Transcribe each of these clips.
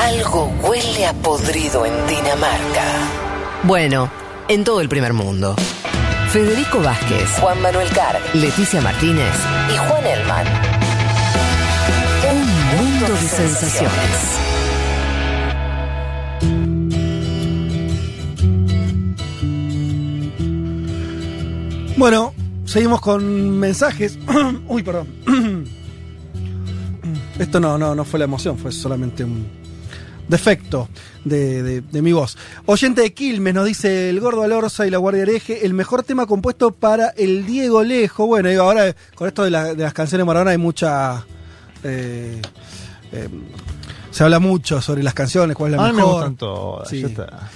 Algo huele a podrido en Dinamarca. Bueno, en todo el primer mundo. Federico Vázquez, Juan Manuel Carg Leticia Martínez, y Juan Elman. un mundo de sensaciones. Bueno, seguimos con mensajes. Uy, perdón. Esto no, no, no fue la emoción, fue solamente un defecto de, de- de mi voz. Oyente de Quilmes nos dice el Gordo Alorza y la Guardia Hereje, el mejor tema compuesto para el Diego Lejo. Bueno, digo, ahora con esto de, la- de las canciones Maradona hay mucha... eh, eh, se habla mucho sobre las canciones, cuál es la A mí me mejor. gustan todas. Sí. ya está.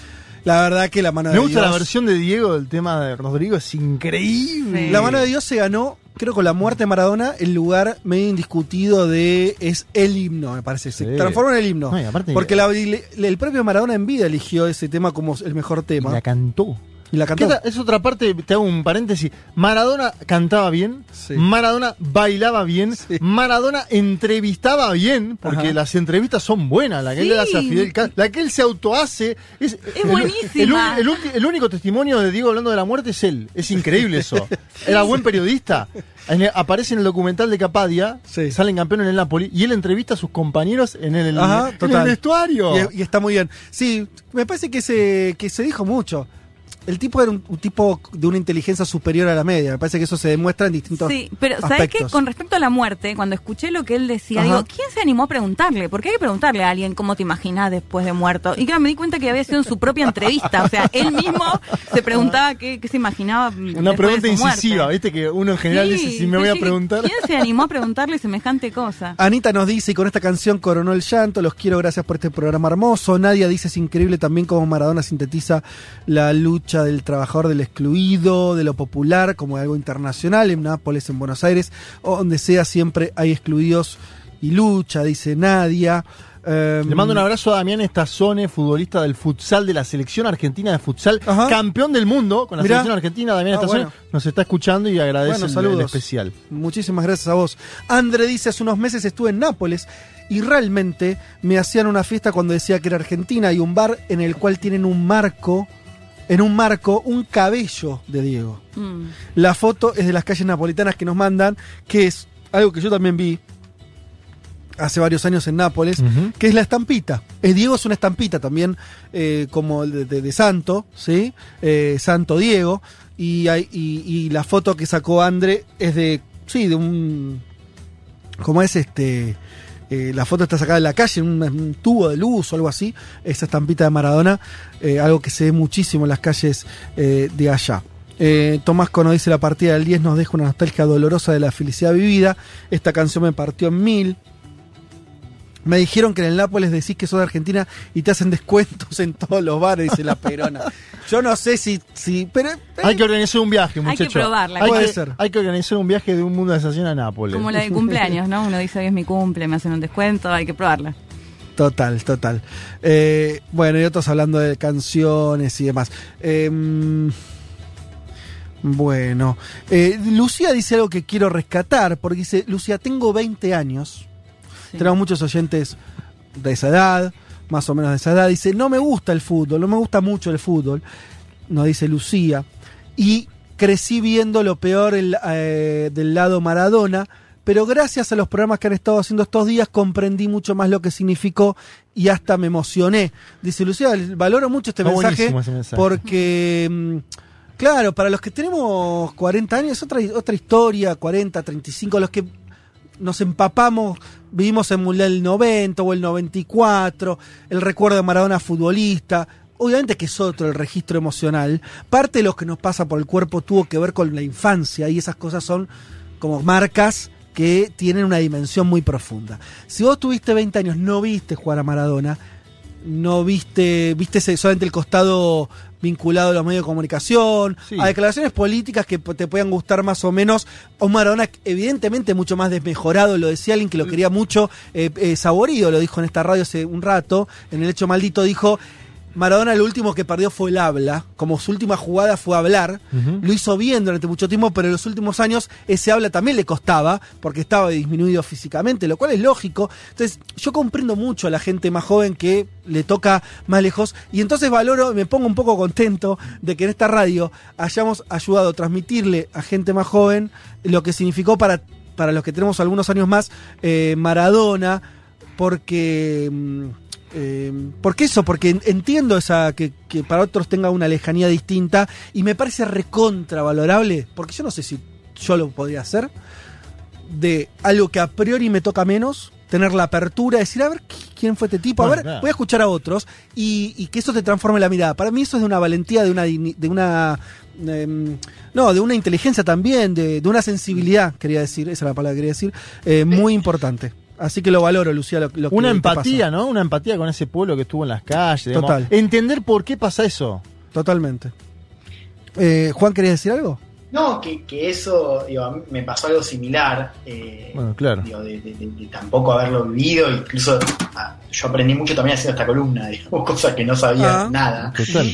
La verdad que la mano de Me gusta la Dios- versión de Diego del tema de Rodrigo, es increíble. La mano de Dios se ganó, creo con la muerte de Maradona, el lugar medio indiscutido de. Es el himno, me parece. Se Sí. transformó en el himno. No, y aparte- porque la- el propio Maradona en vida eligió ese tema como el mejor Y tema. la cantó. Y la ¿Qué cantó. ta- Es otra parte, te hago un paréntesis. Maradona cantaba bien, Sí. Maradona bailaba bien, Sí. Maradona entrevistaba bien, porque Ajá. las entrevistas son buenas. La que él le hace a Fidel Castro, la que él se autohace. Es, el- buenísima. El, único testimonio de Diego hablando de la muerte es él. Es increíble eso. Era buen periodista. En el- aparece en el documental de Capadia, Sí. salen campeones en el Napoli, y él entrevista a sus compañeros en el, Ajá, en total. el vestuario. Y, y está muy bien. Sí, me parece que se, que se dijo mucho. El tipo era un, un tipo de una inteligencia superior a la media. Me parece que eso se demuestra en distintos Sí, pero ¿sabes qué? aspectos. Con respecto a la muerte, cuando escuché lo que él decía, Ajá. digo, ¿quién se animó a preguntarle? Porque hay que preguntarle a alguien cómo te imaginas después de muerto. Y claro, me di cuenta que había sido en su propia entrevista. O sea, él mismo se preguntaba qué, qué se imaginaba. Una de pregunta muerte. incisiva, ¿viste? Que uno en general Sí, dice, si me voy a preguntar. ¿Quién se animó a preguntarle semejante cosa? Anita nos dice, y con esta canción coronó el llanto, los quiero, gracias por este programa hermoso. Nadia dice, es increíble también cómo Maradona sintetiza la lucha del trabajador, del excluido, de lo popular, como algo internacional, en Nápoles, en Buenos Aires, o donde sea, siempre hay excluidos y lucha, dice Nadia. Em, Le mando un abrazo a Damián Estazone, futbolista del futsal de la selección argentina de futsal, Ajá. campeón del mundo con la Mirá. selección argentina. Damián Ah, Estazone bueno. nos está escuchando y agradece Bueno, el- el, saludos. especial. Muchísimas gracias a vos. Andre dice, hace unos meses estuve en Nápoles y realmente me hacían una fiesta cuando decía que era Argentina y un bar en el cual tienen un marco, en un marco, un cabello de Diego. Mm. La foto es de las calles napolitanas que nos mandan, que es algo que yo también vi hace varios años en Nápoles, que es la estampita. Es Diego es una estampita también, eh, como el de, de- de Santo, ¿sí? Eh, Santo Diego. Y, hay, y, y la foto que sacó Andre es de, sí, de un... ¿Cómo es este? Eh, la foto está sacada en la calle, en un, tubo de luz o algo así. Esa estampita de Maradona, eh, algo que se ve muchísimo en las calles eh, de allá. Tomás Cono dice la partida del 10 nos deja una nostalgia dolorosa de la felicidad vivida. Esta canción me partió en mil. Me dijeron que en el Nápoles decís que sos de Argentina y te hacen descuentos en todos los bares, dice la Perona. Yo no sé si. si pero, eh, Hay que organizar un viaje, Hay que muchachos. probarla. Hay Puede que, ser. hay que organizar un viaje de un mundo de sensación a Nápoles. Como la de cumpleaños, ¿no? Uno dice hoy es mi cumple, me hacen un descuento, hay que probarla. Total, total. Eh, bueno, y otros hablando de canciones y demás. Em, bueno, eh, Lucía dice algo que quiero rescatar, porque dice, Lucía, tengo 20 años, Sí. tenemos muchos oyentes de esa edad, más o menos de esa edad, dice, no me gusta el fútbol, no me gusta mucho el fútbol, nos dice Lucía, y crecí viendo lo peor el, eh, del lado Maradona, pero gracias a los programas que han estado haciendo estos días comprendí mucho más lo que significó y hasta me emocioné. Dice Lucía, valoro mucho este mensaje, mensaje. porque, mm, claro, para los que tenemos 40 años es otra, otra historia, 40, 35, los que nos empapamos, vivimos en Mundial del 90 o el 94, el recuerdo de Maradona futbolista. Obviamente que es otro el registro emocional. Parte de lo que nos pasa por el cuerpo tuvo que ver con la infancia y esas cosas son como marcas que tienen una dimensión muy profunda. Si vos tuviste 20 años, no viste jugar a Maradona, no viste, viste solamente el costado vinculado a los medios de comunicación, Sí. a declaraciones políticas que te puedan gustar más o menos, un Maradona evidentemente mucho más desmejorado, lo decía alguien que lo quería mucho, eh, eh, Saborido lo dijo en esta radio hace un rato, en el hecho maldito dijo, Maradona lo último que perdió fue el habla, como su última jugada fue hablar, lo hizo bien durante mucho tiempo, pero en los últimos años ese habla también le costaba, porque estaba disminuido físicamente, lo cual es lógico. Entonces, yo comprendo mucho a la gente más joven que le toca más lejos, y entonces valoro, me pongo un poco contento de que en esta radio hayamos ayudado a transmitirle a gente más joven lo que significó para, para los que tenemos algunos años más eh, Maradona, porque... eh, ¿Por qué eso? Porque en- entiendo esa que, que para otros tenga una lejanía distinta y me parece recontravalorable, porque yo no sé si yo lo podría hacer, de algo que a priori me toca menos, tener la apertura, decir, a ver qui- quién fue este tipo, a ver, voy a escuchar a otros y, y que eso te transforme la mirada. Para mí eso es de una valentía, de una, digni- de una em, no, de una inteligencia también, de, de una sensibilidad, quería decir, esa es la palabra que quería decir, eh, muy importante. Así que lo valoro, Lucía, lo, lo Una empatía. ¿no? Una empatía con ese pueblo que estuvo en las calles. digamos. Total. Entender por qué pasa eso. Totalmente. Eh, Juan, ¿querías decir algo? No, que, que eso, digo, a mí me pasó algo similar. eh, Bueno, claro. digo, de, de- de- de tampoco haberlo vivido, incluso ah, yo aprendí mucho también haciendo esta columna, digamos, cosas que no sabía Ah. nada. Total.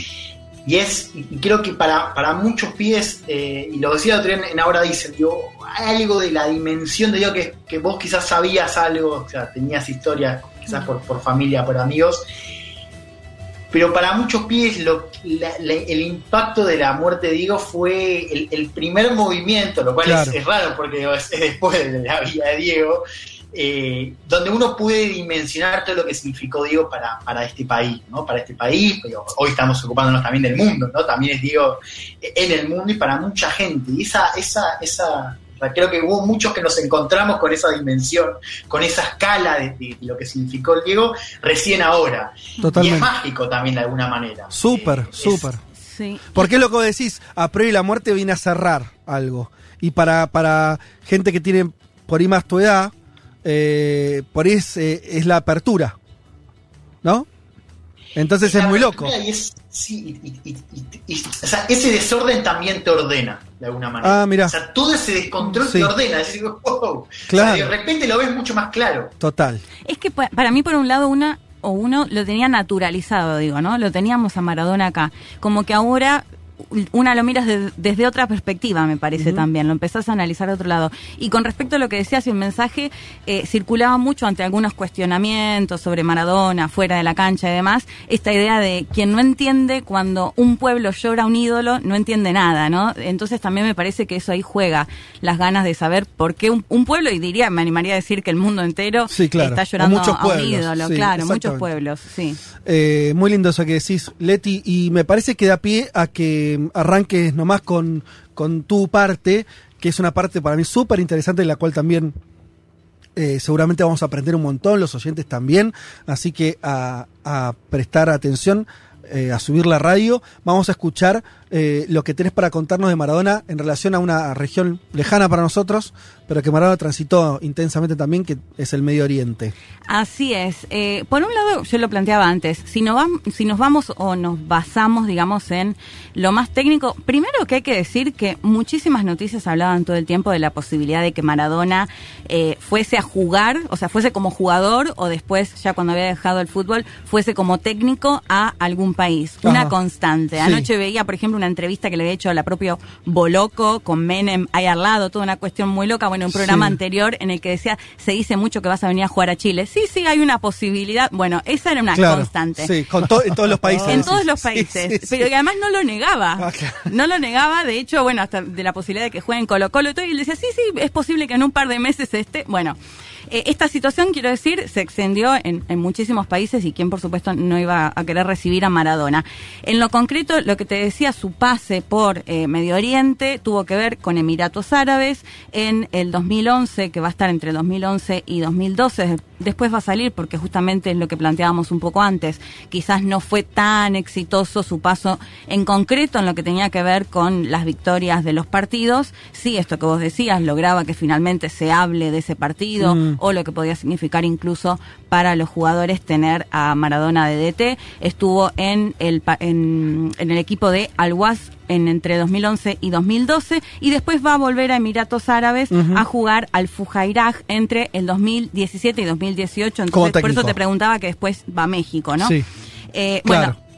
Y es, y creo que para, para muchos pies, eh, y lo decía otro día en, Ahora Dicen, digo, algo de la dimensión de digo, que, que vos quizás sabías algo, o sea, tenías historias, quizás por, por familia, por amigos, pero para muchos pies lo, la- la- el impacto de la muerte de Diego fue el, el primer movimiento, lo cual Claro. es, es raro porque es, es después de la vida de Diego, eh, donde uno puede dimensionar todo lo que significó Diego para, para este país, ¿no? Para este país, pero hoy estamos ocupándonos también del mundo, ¿no? También es Diego en el mundo y para mucha gente. Y esa, esa, esa, creo que hubo muchos que nos encontramos con esa dimensión, con esa escala de, de lo que significó el Diego recién ahora. Y Totalmente. es mágico también de alguna manera. Súper, Eh, súper. Sí. Porque es lo que vos decís, a priori la muerte viene a cerrar algo. Y para, para gente que tiene por ahí más tu edad, eh, por ahí es, eh, es la apertura. ¿No? Entonces es muy loco. y es- sí, y- y- y- y- o sea, ese desorden también te ordena, de alguna manera. Ah, mirá. O sea, todo ese descontrol Sí. te ordena. Es decir, wow. O sea, Claro. de repente lo ves mucho más claro. Total. Es que pa- para mí, por un lado, una o uno lo tenía naturalizado, digo, ¿no? Lo teníamos a Maradona acá. Como que ahora una lo miras de- desde otra perspectiva, me parece también. Lo empezás a analizar de otro lado. Y con respecto a lo que decías, el mensaje eh, circulaba mucho ante algunos cuestionamientos sobre Maradona, fuera de la cancha y demás. Esta idea de quien no entiende cuando un pueblo llora a un ídolo, no entiende nada, ¿no? Entonces también me parece que eso ahí juega las ganas de saber por qué un, un pueblo, y diría, me animaría a decir que el mundo entero Sí, claro. está llorando muchos a un ídolo, sí, claro, muchos pueblos, sí. Eh, muy lindo eso que decís, Leti, y me parece que da pie a que arranques nomás con, con tu parte, que es una parte para mí súper interesante, la cual también eh, seguramente vamos a aprender un montón, los oyentes también, así que a prestar atención, eh, a subir la radio, vamos a escuchar eh, lo que tenés para contarnos de Maradona en relación a una región lejana para nosotros, pero que Maradona transitó intensamente también, que es el Medio Oriente. Así es. Eh, por un lado, yo lo planteaba antes, si, no vam- si nos vamos o nos basamos, digamos, en lo más técnico, primero que hay que decir que muchísimas noticias hablaban todo el tiempo de la posibilidad de que Maradona fuese a jugar, o sea, fuese como jugador o después, ya cuando había dejado el fútbol, fuese como técnico a algún país. Una Ajá. constante. Sí. Anoche veía, por ejemplo, una entrevista que le había hecho a la propia Boloco con Menem ahí al lado, toda una cuestión muy loca. Bueno, un programa Sí. anterior en el que decía, se dice mucho que vas a venir a jugar a Chile. Sí, sí, hay una posibilidad. Bueno, esa era una Claro, constante. Sí, con to- en todos los países. En todos los países, sí, pero que además no lo negaba. Ah, claro. No lo negaba, de hecho, bueno, hasta de la posibilidad de que jueguen Colo Colo y todo, y él decía, sí, sí, es posible que en un par de meses esté. Bueno, eh, esta situación, quiero decir, se extendió en, en muchísimos países y quien, por supuesto, no iba a querer recibir a Maradona. En lo concreto, lo que te decía, su pase por eh, Medio Oriente tuvo que ver con Emiratos Árabes en el 2011, que va a estar entre 2011 y 2012. Después va a salir porque justamente es lo que planteábamos un poco antes. Quizás no fue tan exitoso su paso en concreto en lo que tenía que ver con las victorias de los partidos. Sí, esto que vos decías, lograba que finalmente se hable de ese partido Mm. o lo que podía significar incluso para los jugadores tener a Maradona de DT. Estuvo en el, en, en el equipo de Al-Was en entre 2011 y 2012 y después va a volver a Emiratos Árabes a jugar al Fujairah entre el 2017 y 2018. Como Entonces, por eso te preguntaba que después va a México, ¿no? Sí. Eh, Claro. Bueno,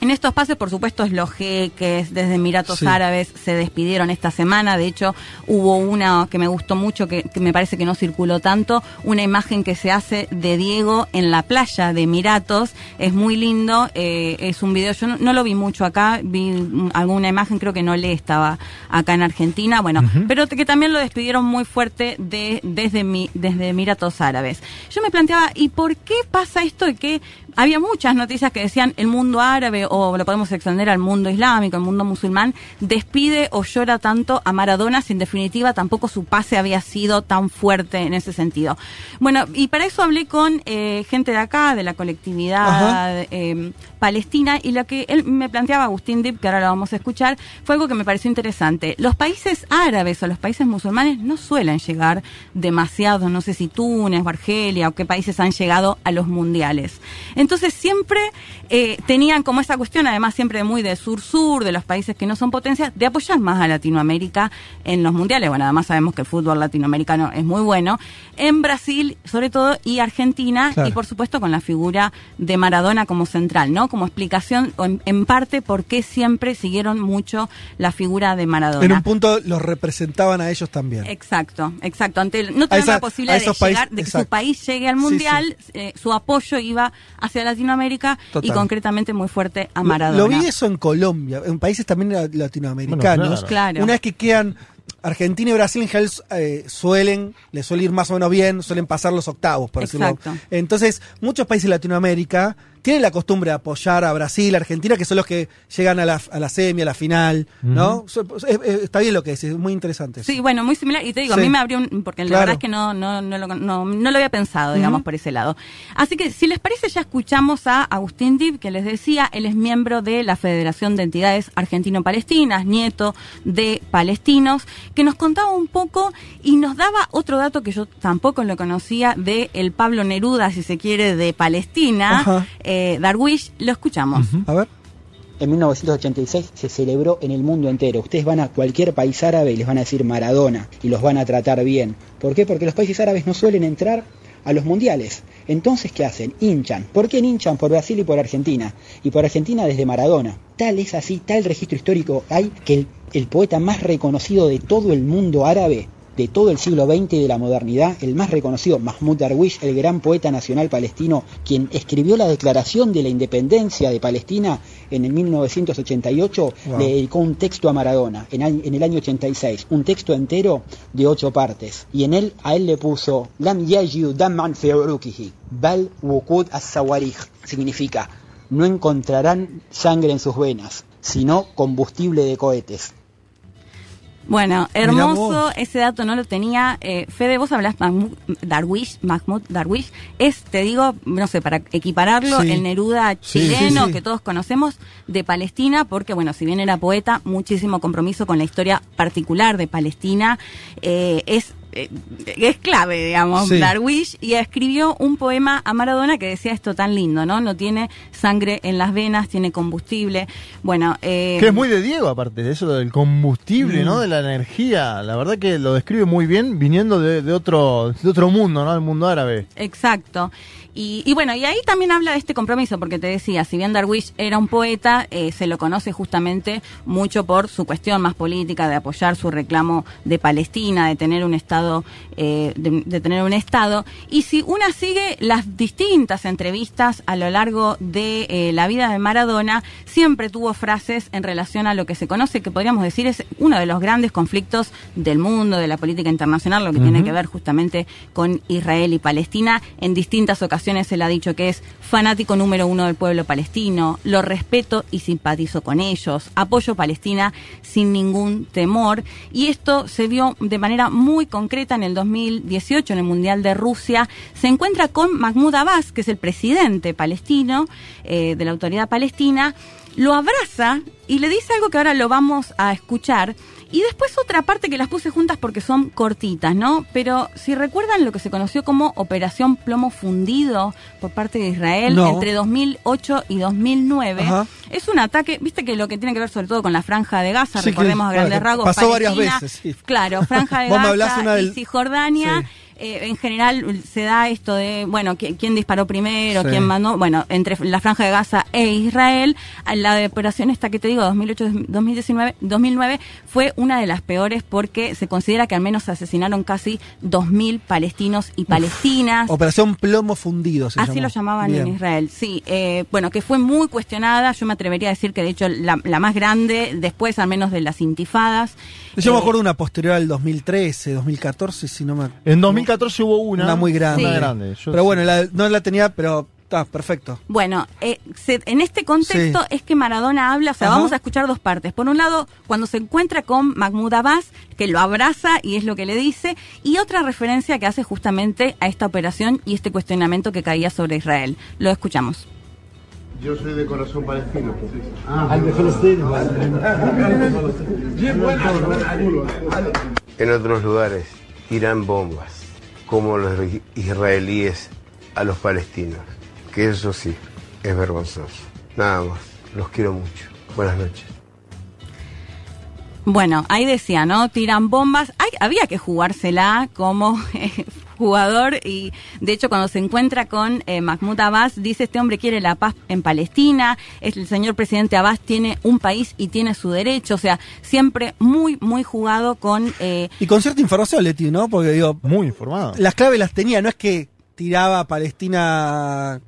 En estos pases, por supuesto, los jeques desde Emiratos Sí. Árabes se despidieron esta semana. De hecho, hubo una que me gustó mucho, que, que me parece que no circuló tanto, una imagen que se hace de Diego en la playa de Emiratos. Es muy lindo, eh, es un video, yo no, no lo vi mucho acá, vi alguna imagen, creo que no le estaba acá en Argentina, bueno, pero que también lo despidieron muy fuerte de, desde, mi, desde Emiratos Árabes. Yo me planteaba, ¿y por qué pasa esto de que había muchas noticias que decían el mundo árabe o lo podemos extender al mundo islámico, al mundo musulmán, despide o llora tanto a Maradona si en definitiva tampoco su pase había sido tan fuerte en ese sentido. Bueno, y para eso hablé con eh, gente de acá, de la colectividad eh, palestina, y lo que él me planteaba, Agustín Dip, que ahora lo vamos a escuchar, fue algo que me pareció interesante. Los países árabes o los países musulmanes no suelen llegar demasiado, no sé si Túnez o Argelia o qué países han llegado a los mundiales. Entonces siempre eh, tenían como esa cuestión, además siempre muy de sur-sur, de los países que no son potencias, de apoyar más a Latinoamérica en los mundiales. Bueno, además sabemos que el fútbol latinoamericano es muy bueno. En Brasil, sobre todo, y Argentina, Claro. y por supuesto con la figura de Maradona como central, ¿no? Como explicación, en, en parte, por qué siempre siguieron mucho la figura de Maradona. En un punto los representaban a ellos también. Exacto, exacto. Ante el- no tener esa- la posibilidad de, llegar, de que su país llegue al Sí, mundial, eh, su apoyo iba hacia Latinoamérica y concretamente muy fuerte a Lo- Maradona. Lo, vi eso en Colombia, en países también la- latinoamericanos. Bueno, claro. Una vez que quedan Argentina y Brasil en general eh, suelen, les suele ir más o menos bien, suelen pasar los octavos, por decirlo. Exacto. Entonces, muchos países de Latinoamérica tienen la costumbre de apoyar a Brasil, Argentina, que son los que llegan a la, a la semi, a la final, ¿no? So- es- es- está bien lo que decís, es muy interesante. eso. Sí, bueno, muy similar. Y te digo, Sí. a mí me abrió un. Porque la verdad es que no, no, no, lo, no, no lo había pensado, digamos, por ese lado. Así que, si les parece, ya escuchamos a Agustín Dib, que les decía, él es miembro de la Federación de Entidades Argentino-Palestinas, nieto de palestinos, que nos contaba un poco y nos daba otro dato que yo tampoco lo conocía de el Pablo Neruda, si se quiere, de Palestina, eh, Darwish. Lo escuchamos. A ver. En 1986 se celebró en el mundo entero. Ustedes van a cualquier país árabe y les van a decir Maradona y los van a tratar bien. ¿Por qué? Porque los países árabes no suelen entrar a los mundiales. Entonces, ¿qué hacen? Hinchan. ¿Por qué hinchan? Por Brasil y por Argentina. Y por Argentina desde Maradona. Tal es así, tal registro histórico hay que el, el poeta más reconocido de todo el mundo árabe de todo el siglo XX y de la modernidad, el más reconocido, Mahmoud Darwish, el gran poeta nacional palestino, quien escribió la declaración de la independencia de Palestina en el 1988, Wow. le dedicó un texto a Maradona en, el año 86, un texto entero de ocho partes, y en él a él le puso Lam yajidu dam'an fi urukihi, bal wuqud as-sawarij, significa no encontrarán sangre en sus venas, sino combustible de cohetes. Bueno, hermoso, ese dato no lo tenía. Eh, Fede, vos hablás Mahmoud Darwish, Mahmoud Darwish, es, te digo, no sé, para equipararlo, Sí. el Neruda chileno sí, sí. que todos conocemos de Palestina, porque bueno, si bien era poeta, muchísimo compromiso con la historia particular de Palestina, eh, es es clave, digamos, Sí. Darwish, y escribió un poema a Maradona que decía esto tan lindo, ¿no? No tiene sangre en las venas, tiene combustible. Bueno, eh, Que es muy de Diego, aparte de eso del combustible, ¿no? De la energía. La verdad que lo describe muy bien viniendo de, de otro de otro mundo, ¿no? El mundo árabe. Exacto. Y, y bueno, y ahí también habla de este compromiso, porque te decía, si bien Darwish era un poeta, eh, se lo conoce justamente mucho por su cuestión más política de apoyar su reclamo de Palestina, de tener un Estado, eh, de, de tener un Estado. Y si una sigue las distintas entrevistas a lo largo de eh, la vida de Maradona, siempre tuvo frases en relación a lo que se conoce, que podríamos decir es uno de los grandes conflictos del mundo, de la política internacional, lo que tiene que ver justamente con Israel y Palestina. En distintas ocasiones se le ha dicho que es fanático número uno del pueblo palestino, lo respeto y simpatizo con ellos, apoyo Palestina sin ningún temor. Y esto se vio de manera muy concreta en el 2018, en el Mundial de Rusia. Se encuentra con Mahmoud Abbas, que es el presidente palestino eh, de la autoridad palestina, lo abraza y le dice algo que ahora lo vamos a escuchar. Y después otra parte que las puse juntas porque son cortitas, ¿no? Pero si recuerdan lo que se conoció como Operación Plomo Fundido por parte de Israel No. entre 2008 y 2009, Ajá. es un ataque, viste que lo que tiene que ver sobre todo con la franja de Gaza, Sí, que- recordemos a grandes claro, rasgos. pasó varias veces, sí. Claro, franja de Gaza y Cisjordania. Sí. Eh, en general se da esto de, bueno, ¿qui- quién disparó primero, Sí. quién mandó, bueno, entre la Franja de Gaza e Israel, la de operación esta que te digo, 2008-2019, 2009, fue una de las peores porque se considera que al menos se asesinaron casi 2.000 palestinos y palestinas. Operación Plomo Fundido se Así llamó. lo llamaban Bien. en Israel, sí. Eh, bueno, que fue muy cuestionada, yo me atrevería a decir que de hecho la, la más grande, después al menos de las intifadas. Yo me Eh, acuerdo de una posterior al 2013, 2014, si no me En 2014 hubo una. Una muy grande. Una Sí. grande. Yo pero sí. bueno, la- no la tenía, pero está perfecto. Bueno, eh, se- en este contexto Sí. es que Maradona habla, o sea, Ajá. vamos a escuchar dos partes. Por un lado, cuando se encuentra con Mahmoud Abbas, que lo abraza y es lo que le dice, y otra referencia que hace justamente a esta operación y este cuestionamiento que caía sobre Israel. Lo escuchamos. Yo soy de corazón palestino. En otros lugares tiran bombas, como los israelíes a los palestinos, que eso sí, es vergonzoso. Nada más, los quiero mucho. Buenas noches. Bueno, ahí decía, ¿no? Tiran bombas. Hay, había que jugársela como eh, jugador y de hecho cuando se encuentra con eh, Mahmoud Abbas dice este hombre quiere la paz en Palestina, es el señor presidente Abbas tiene un país y tiene su derecho, o sea, siempre muy, muy jugado con... eh, Y con cierta información, Leti, ¿no? Porque digo, Muy informado. las claves las tenía, no es que tiraba a Palestina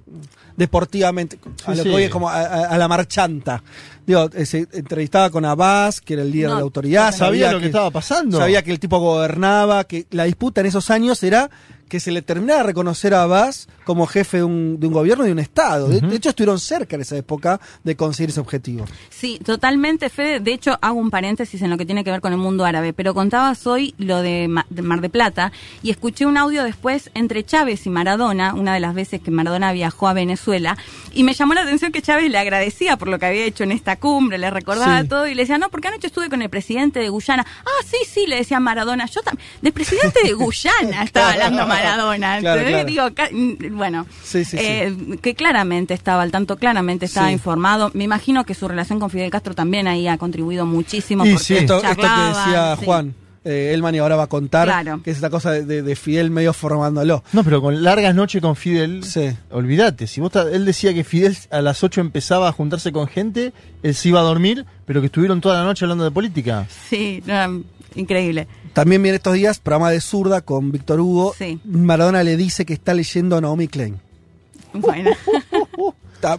deportivamente, a Sí, lo que sí. hoy es como a, a- a la marchanta. Digo, eh, se entrevistaba con Abbas, que era el líder No, de la autoridad. sabía lo que estaba pasando. Sabía que el tipo gobernaba, que la disputa en esos años era que se le terminara de reconocer a Abbas como jefe de un, de un gobierno y de un Estado. De, de hecho, estuvieron cerca en esa época de conseguir ese objetivo. Sí, totalmente, Fede. De hecho, hago un paréntesis en lo que tiene que ver con el mundo árabe, pero contabas hoy lo de, Ma- de Mar de Plata y escuché un audio después entre Chávez y Maradona, una de las veces que Maradona viajó a Venezuela, y me llamó la atención que Chávez le agradecía por lo que había hecho en esta cumbre, le recordaba Sí. todo y le decía, no, porque anoche estuve con el presidente de Guyana. Ah, sí, sí, le decía Maradona. Yo también, del presidente de Guyana estaba hablando Maradona. Claro, ¿entendés? claro. Digo, mm, bueno, Sí, sí, sí. eh, que claramente estaba al tanto, claramente estaba Sí. informado. Me imagino que su relación con Fidel Castro también ahí ha contribuido muchísimo. Y porque sí. Esto, esto que decía sí. Juan, eh, Elman y ahora va a contar, Claro. que es esta cosa de, de- de Fidel medio formándolo. No, pero con largas noches con Fidel, Sí. olvídate. Si vos él decía que Fidel a las 8 empezaba a juntarse con gente, él se iba a dormir, pero que estuvieron toda la noche hablando de política. Sí, no, increíble. También viene estos días, programa de zurda con Víctor Hugo. Sí. Maradona le dice que está leyendo a Naomi Klein. Bueno,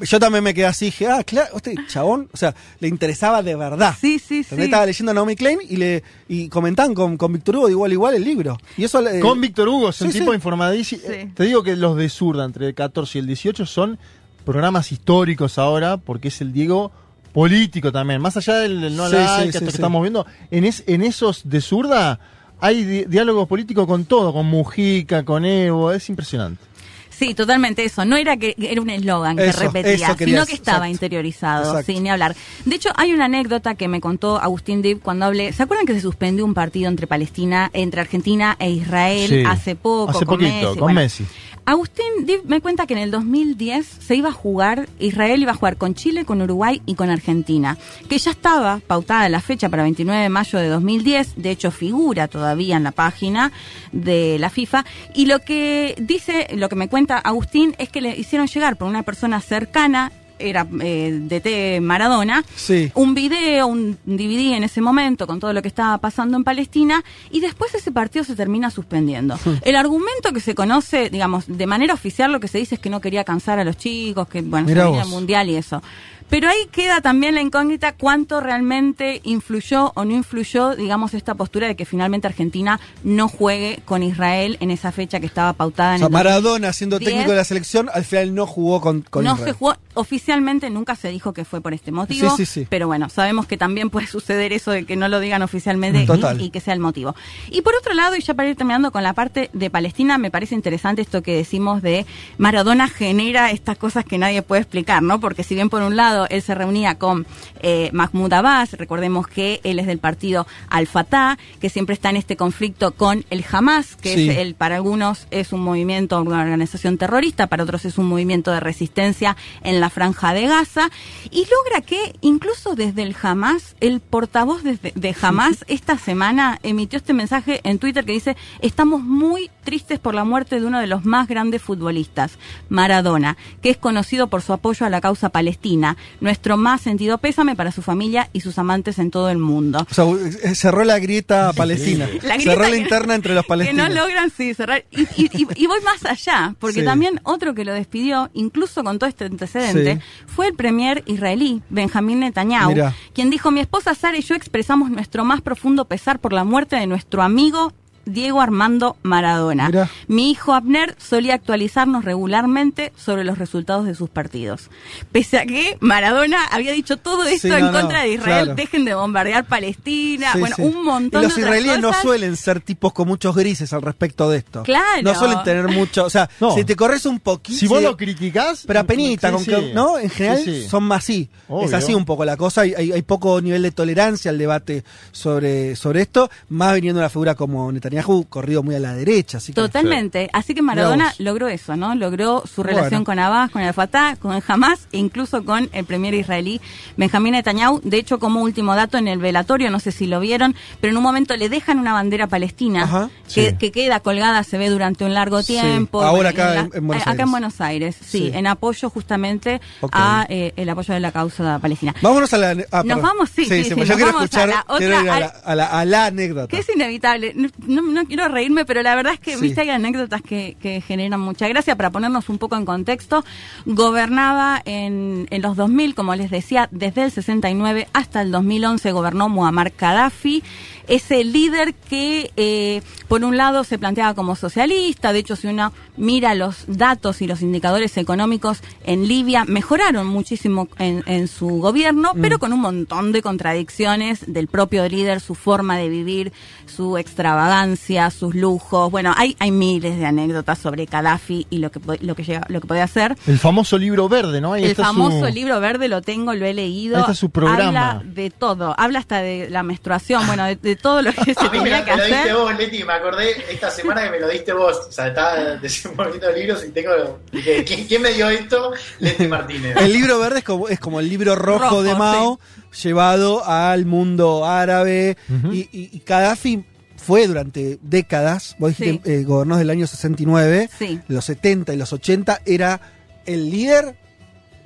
Yo también me quedé así, dije, ah, claro, este chabón, o sea, le interesaba de verdad. sí, sí, También sí. Estaba leyendo a Naomi Klein y le y comentaban con, con Víctor Hugo de igual a igual el libro. Y eso Con Víctor Hugo, es un sí, tipo sí. informadísimo. Sí. Te digo que los de Zurda, entre el 14 y el 18, son programas históricos ahora, porque es el Diego político también. Más allá del, no Sí, like, sí, esto sí, que sí. estamos viendo, en, es, en esos de Zurda hay di- diálogos políticos con todo, con Mujica, con Evo, es impresionante. Sí, totalmente eso. No era que era un eslogan que Eso, repetía, sino que estaba exacto. interiorizado, Exacto. sin ni hablar. De hecho, hay una anécdota que me contó Agustín Dib cuando hablé. ¿Se acuerdan que se suspendió un partido entre Palestina, entre Argentina e Israel Sí. hace poco? Hace con poquito, Messi? con Bueno, Messi. Agustín me cuenta que en el 2010 se iba a jugar, Israel iba a jugar con Chile, con Uruguay y con Argentina, que ya estaba pautada la fecha para 29 de mayo de 2010, de hecho figura todavía en la página de la FIFA, y lo que dice, lo que me cuenta Agustín es que le hicieron llegar por una persona cercana, era eh, DT Maradona, Sí. un video, un DVD en ese momento con todo lo que estaba pasando en Palestina y después ese partido se termina suspendiendo. El argumento que se conoce, digamos, de manera oficial lo que se dice es que no quería cansar a los chicos, que bueno, se Mirá venía vos. el mundial y eso. Pero ahí queda también la incógnita cuánto realmente influyó o no influyó, digamos, esta postura de que finalmente Argentina no juegue con Israel en esa fecha que estaba pautada O en sea, el Maradona siendo 2010. técnico de la selección, al final no jugó con, con no Israel. se jugó oficialmente, nunca se dijo que fue por este motivo. Sí, sí, sí. Pero bueno, sabemos que también puede suceder eso de que no lo digan oficialmente. Y, que sea el motivo. Y por otro lado, y ya para ir terminando con la parte de Palestina, me parece interesante esto que decimos de Maradona genera estas cosas que nadie puede explicar, ¿no? Porque si bien por un lado él se reunía con eh, Mahmoud Abbas, recordemos que él es del partido Al-Fatah, que siempre está en este conflicto con el Hamas, que Sí. es el para algunos es un movimiento, una organización terrorista, para otros es un movimiento de resistencia en la franja de Gaza y logra que incluso desde el Hamas, el portavoz desde- de Hamas esta semana emitió este mensaje en Twitter que dice, estamos muy tristes por la muerte de uno de los más grandes futbolistas, Maradona, que es conocido por su apoyo a la causa palestina. Nuestro más sentido pésame para su familia y sus amantes en todo el mundo. O sea, eh, cerró la grieta palestina. La grieta cerró la que- interna entre los Que palestinos. no logran, sí, cerrar. Y, y- y- y voy más allá, porque Sí. también otro que lo despidió, incluso con todo este antecedente, Sí. fue el premier israelí, Benjamín Netanyahu, Mirá. quien dijo, mi esposa Sara y yo expresamos nuestro más profundo pesar por la muerte de nuestro amigo Diego Armando Maradona. Mi hijo Abner solía actualizarnos regularmente sobre los resultados de sus partidos. Pese a que Maradona había dicho todo esto Sí, en no, contra de Israel, claro. dejen de bombardear Palestina, Sí, bueno, sí. un montón Y los de israelíes no suelen ser tipos con muchos grises al respecto de esto. Claro. No suelen tener mucho. O sea, No. si te corres un poquito. Si vos lo criticás. Pero apenita, sí, con sí. que- ¿no? En general Sí, sí. son más así. Obvio. Es así un poco la cosa. Hay, hay, hay poco nivel de tolerancia al debate sobre, sobre esto. Más viniendo una figura como Netanyahu, corrido muy a la derecha. Así que, Totalmente. Así que Maradona logró eso, ¿no? Logró su Bueno. relación con Abbas, con el Fatah, con el Hamas e incluso con el premier israelí Benjamín Netanyahu. De hecho, como último dato en el velatorio, no sé si lo vieron, pero en un momento le dejan una bandera palestina Ajá. que, Sí. que queda colgada, se ve durante un largo Sí. tiempo. Ahora acá la- en- en Buenos acá Aires. en Buenos Aires, sí, Sí. en apoyo justamente Ok. a eh, el apoyo de la causa palestina. Vámonos a la. ah, Nos vamos, sí, sí, sí, pues yo quiero a escuchar. la quiero otra- ir a la, a la- a la anécdota. Que es inevitable. No, no- no quiero reírme, pero la verdad es que, Sí. viste, hay anécdotas que, que generan mucha gracia. Para ponernos un poco en contexto, gobernaba en, en los 2000, como les decía, desde el 69 hasta el 2011 gobernó Muammar Gaddafi. Ese líder que, eh, por un lado, se planteaba como socialista. De hecho, si uno mira los datos y los indicadores económicos en Libia, mejoraron muchísimo en, en su gobierno, Mm. pero con un montón de contradicciones del propio líder, su forma de vivir, su extravagancia, sus lujos. Bueno, hay, hay miles de anécdotas sobre Gaddafi y lo que, lo que, llega, lo que podía hacer. El famoso libro verde, ¿no? Ahí El famoso su- libro verde lo tengo, lo he leído. Ahí está su programa. Habla de todo, habla hasta de la menstruación, bueno, de, de todo lo que se A mí me, tenía lo- que me lo diste hacer. vos, Leti, me acordé esta semana que me lo diste vos. O sea, estaba desenvolviendo libros y tengo. dije, ¿quién, quién me dio esto? Leti Martínez. El libro verde es como, es como el libro rojo, Rojo, de Mao llevado al mundo árabe y, y, y Gaddafi fue durante décadas, vos dijiste, Sí. eh, gobernó del año 69, Sí. los 70 y los 80, era el líder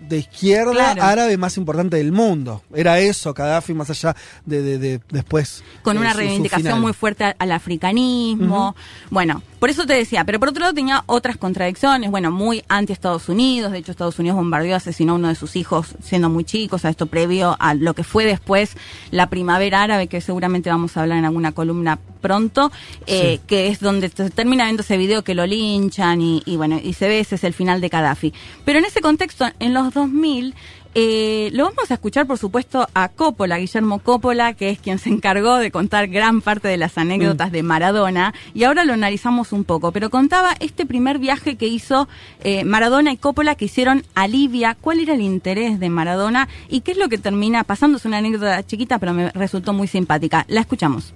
de izquierda Claro. árabe más importante del mundo. Era eso, Gaddafi, más allá de, de- de- después. con eh, una su- su reivindicación muy fuerte al, africanismo. Bueno, por eso te decía, pero por otro lado tenía otras contradicciones, bueno, muy anti Estados Unidos, de hecho Estados Unidos bombardeó, asesinó a uno de sus hijos siendo muy chicos, a esto previo a lo que fue después la primavera árabe, que seguramente vamos a hablar en alguna columna pronto, eh, que es donde se termina viendo ese video que lo linchan y, y bueno, y se ve ese es el final de Gaddafi. Pero en ese contexto, en los 2000, eh, lo vamos a escuchar, por supuesto, a Coppola, Guillermo Coppola, que es quien se encargó de contar gran parte de las anécdotas de Maradona, y ahora lo analizamos un poco, pero contaba este primer viaje que hizo eh, Maradona y Coppola que hicieron a Libia, cuál era el interés de Maradona y qué es lo que termina pasando. Es una anécdota chiquita, pero me resultó muy simpática. La escuchamos.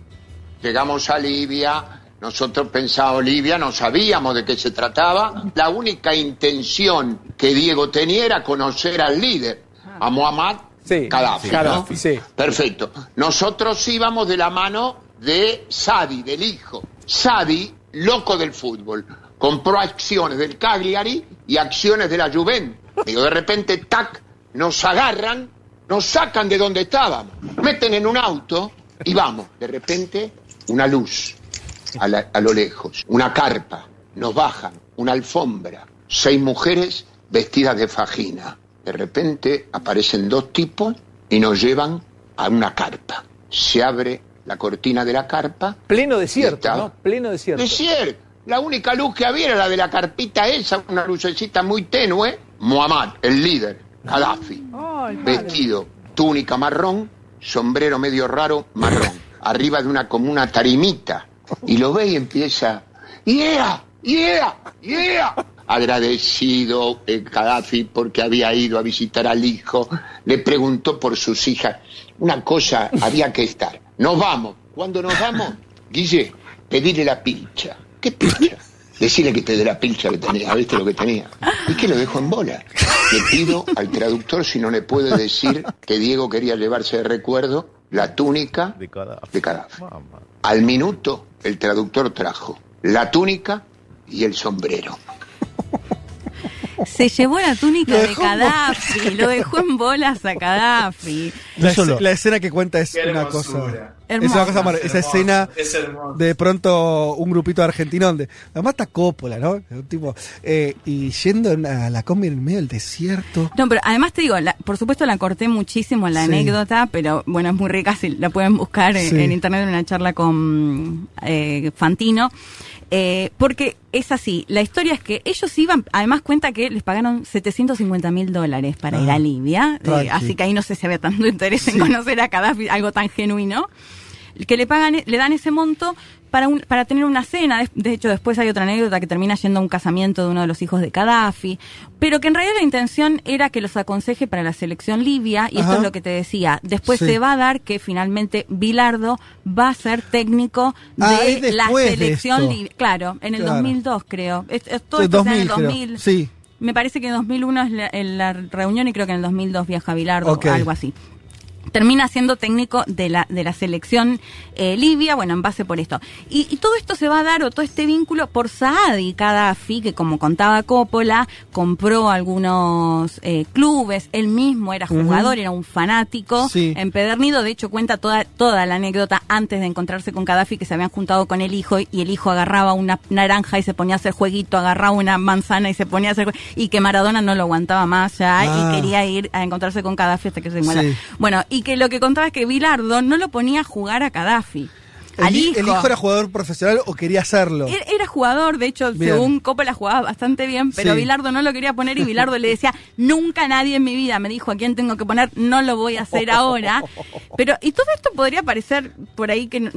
Llegamos a Libia, nosotros pensábamos Libia, no sabíamos de qué se trataba. La única intención que Diego tenía era conocer al líder, a Muhammad Sí, Gaddafi. ¿no? Gaddafi, sí. Perfecto. Nosotros íbamos de la mano de Sadi, del hijo. Sadi, loco del fútbol, compró acciones del Cagliari y acciones de la Juventus. Digo, de repente, tac, nos agarran, nos sacan de donde estábamos, meten en un auto y vamos. De repente, una luz a, la- a lo lejos, una carpa, nos bajan, una alfombra, seis mujeres vestidas de fajina. De repente aparecen dos tipos y nos llevan a una carpa. Se abre la cortina de la carpa. Pleno desierto. ¿no? Pleno desierto. Desierto. La única luz que había era la de la carpita esa, una lucecita muy tenue. Muhammad, el líder, Gaddafi, vestido, túnica marrón, sombrero medio raro, marrón, arriba de una como una tarimita. Y lo ve y empieza, ¡Yeah! ¡Yeah! ¡Yeah! Agradecido eh, Gaddafi porque había ido a visitar al hijo, le preguntó por sus hijas. Una cosa había que estar. Nos vamos. Cuando nos vamos, Guille, pedile la pilcha. ¿Qué pilcha? Decirle que te dé la pilcha que tenía, ¿viste lo que tenía? ¿Y que lo dejó en bola? Le pido al traductor si no le puede decir que Diego quería llevarse de recuerdo la túnica De Gaddafi. Al minuto, el traductor trajo la túnica y el sombrero. Se llevó la túnica de Gaddafi, lo dejó en bolas a Gaddafi. La, escena que cuenta es Qué una hermosura. cosa. Hermosa. Es una cosa marav- Es Esa escena es de pronto un grupito argentino donde además está Coppola, ¿no? Un tipo eh, y yendo en- a la combi en el medio del desierto. No, pero además te digo, la- por supuesto la corté muchísimo la Sí. anécdota, pero bueno, es muy rica, si la pueden buscar en, Sí. en internet en una charla con eh, Fantino. Eh, porque es así, la historia es que ellos iban, además cuenta que les pagaron 750 mil dólares para ir Ah, a Libia, eh, así que ahí no sé si había tanto interés en conocer a Gaddafi, algo tan genuino, que le pagan, le dan ese monto para un, para tener una cena, de, de hecho después hay otra anécdota que termina yendo a un casamiento de uno de los hijos de Gaddafi, pero que en realidad la intención era que los aconseje para la selección libia, y esto es lo que te decía, después Sí. se va a dar que finalmente Bilardo va a ser técnico de Ah, es la de selección libia, claro, en el Claro. 2002 creo, Es- es- todo Sí, esto en el 2000, creo. 2000, Sí. me parece que en 2001 es la, en la reunión y creo que en el 2002 viaja Bilardo Ok. o algo así. Termina siendo técnico de la, de la selección eh, libia, bueno, en base por esto. Y, y todo esto se va a dar, o todo este vínculo, por Saadi Gaddafi, que como contaba Coppola, compró algunos eh, clubes, él mismo era jugador, era un fanático, Sí. empedernido, de hecho cuenta toda, toda la anécdota antes de encontrarse con Gaddafi, que se habían juntado con el hijo, y el hijo agarraba una naranja y se ponía a hacer jueguito, agarraba una manzana y se ponía a hacer y que Maradona no lo aguantaba más ya, Ah. y quería ir a encontrarse con Gaddafi hasta que se muera. Sí. Bueno, y que lo que contaba es que Bilardo no lo ponía a jugar a Gaddafi. El, hi- hijo. el hijo era jugador profesional o quería hacerlo. Era, era jugador, de hecho, Bien. según Coppola jugaba bastante bien, pero Sí. Bilardo no lo quería poner y Bilardo le decía, nunca nadie en mi vida me dijo a quién tengo que poner, no lo voy a hacer ahora. Pero, y todo esto podría parecer por ahí que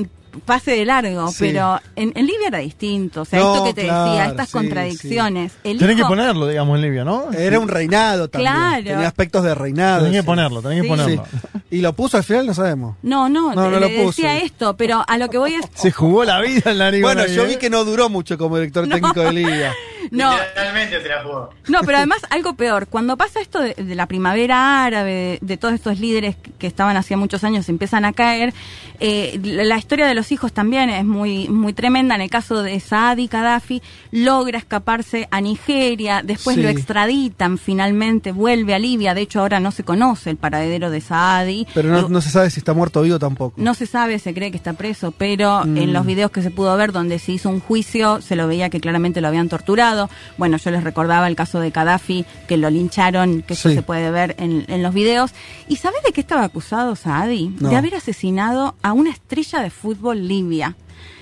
pase de largo, Sí. pero en, en Libia era distinto. O sea, No, esto que te claro, decía, estas sí, contradicciones. El Tenés que hijo- ponerlo, digamos, en Libia, ¿no? Era un reinado también. Claro. Tenía aspectos de reinado. Tenés que sí. ponerlo, tenés que Sí. ponerlo. Sí. Y lo puso al final, no sabemos. No, no, No, no le lo decía puso. esto, pero a lo que voy es... Se jugó la vida en la. Bueno, yo vi que no duró mucho como director técnico de Liga. No, Literalmente se la jugó. No, pero además algo peor. Cuando pasa esto de, de la primavera árabe, de, de todos estos líderes que, estaban hacía muchos años empiezan a caer, eh, la, la historia de los hijos también es muy muy tremenda. En el caso de Saadi Gaddafi, logra escaparse a Nigeria, después Sí. lo extraditan, finalmente vuelve a Libia. De hecho, ahora no se conoce el paradero de Saadi. Pero no, no se sabe si está muerto o vivo tampoco. No se sabe, se cree que está preso, pero Mm. en los videos que se pudo ver donde se hizo un juicio, se lo veía que claramente lo habían torturado. Bueno, yo les recordaba el caso de Gaddafi, que lo lincharon, que eso se puede ver en, en los videos. ¿Y sabes de qué estaba acusado Saadi? No. De haber asesinado a una estrella de fútbol libia.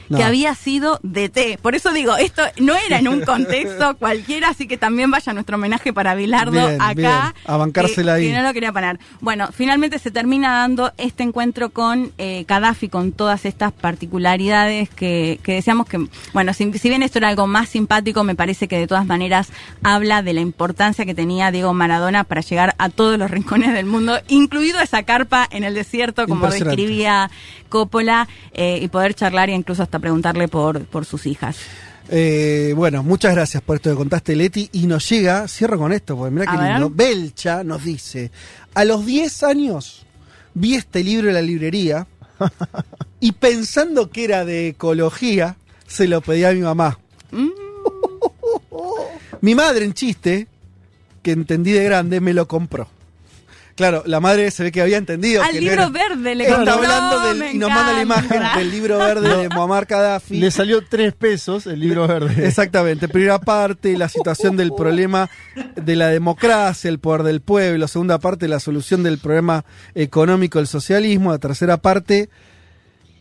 No. Que había sido DT. Por eso digo, esto no era en un contexto cualquiera, así que también vaya nuestro homenaje para Bilardo Bien, acá. bien. A bancársela que- ahí. que no lo quería parar. Bueno, finalmente se termina dando este encuentro con eh, Gaddafi, con todas estas particularidades que, que decíamos que, bueno, si, si bien esto era algo más simpático, me parece que de todas maneras habla de la importancia que tenía Diego Maradona para llegar a todos los rincones del mundo, incluido esa carpa en el desierto, como describía Coppola, eh, y poder charlar e incluso hasta preguntarle por, por sus hijas. Eh, bueno, muchas gracias por esto que contaste, Leti. Y nos llega, cierro con esto, porque mira A qué ver. lindo. Belcha nos dice: A los 10 años vi este libro en la librería y pensando que era de ecología, se lo pedí a mi mamá. Mm. mi madre, en chiste, que entendí de grande, me lo compró. Claro, la madre se ve que había entendido. Al que no libro era- verde le Está compró. hablando del, Me y nos manda la imagen del libro verde de Muammar Gaddafi. Le salió tres pesos el libro verde. Exactamente. Primera parte, la situación del problema de la democracia, el poder del pueblo. Segunda parte, la solución del problema económico del socialismo. La tercera parte,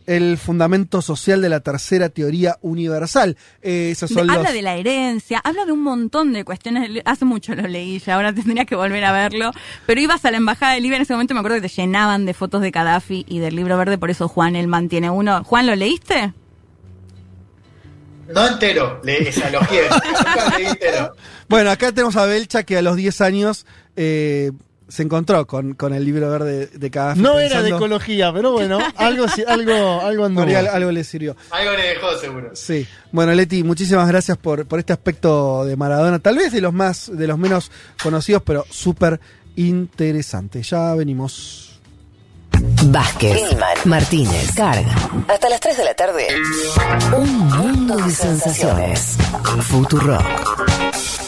el fundamento social de la tercera teoría universal. Eh, esos son De- los... habla de la herencia, habla de un montón de cuestiones. Hace mucho lo leí ya, ahora tendría que volver a verlo. Pero ibas a la embajada de Libia en ese momento, me acuerdo que te llenaban de fotos de Gaddafi y del libro verde, por eso Juan él mantiene uno. Juan, ¿lo leíste? No entero, le esa elogié. Entero. Bueno, acá tenemos a Belcha que a los 10 años eh, se encontró con, con el libro verde de Gaddafi. No era de ecología, pero bueno, algo, sí- algo, algo al- algo le sirvió. Algo le dejó seguro. Sí. Bueno, Leti, muchísimas gracias por, por este aspecto de Maradona. Tal vez de los más, de los menos conocidos, pero súper interesante. Ya venimos. Vázquez, Martínez, Carga. Hasta las 3 de la tarde. Un mundo de sensaciones. Futurock.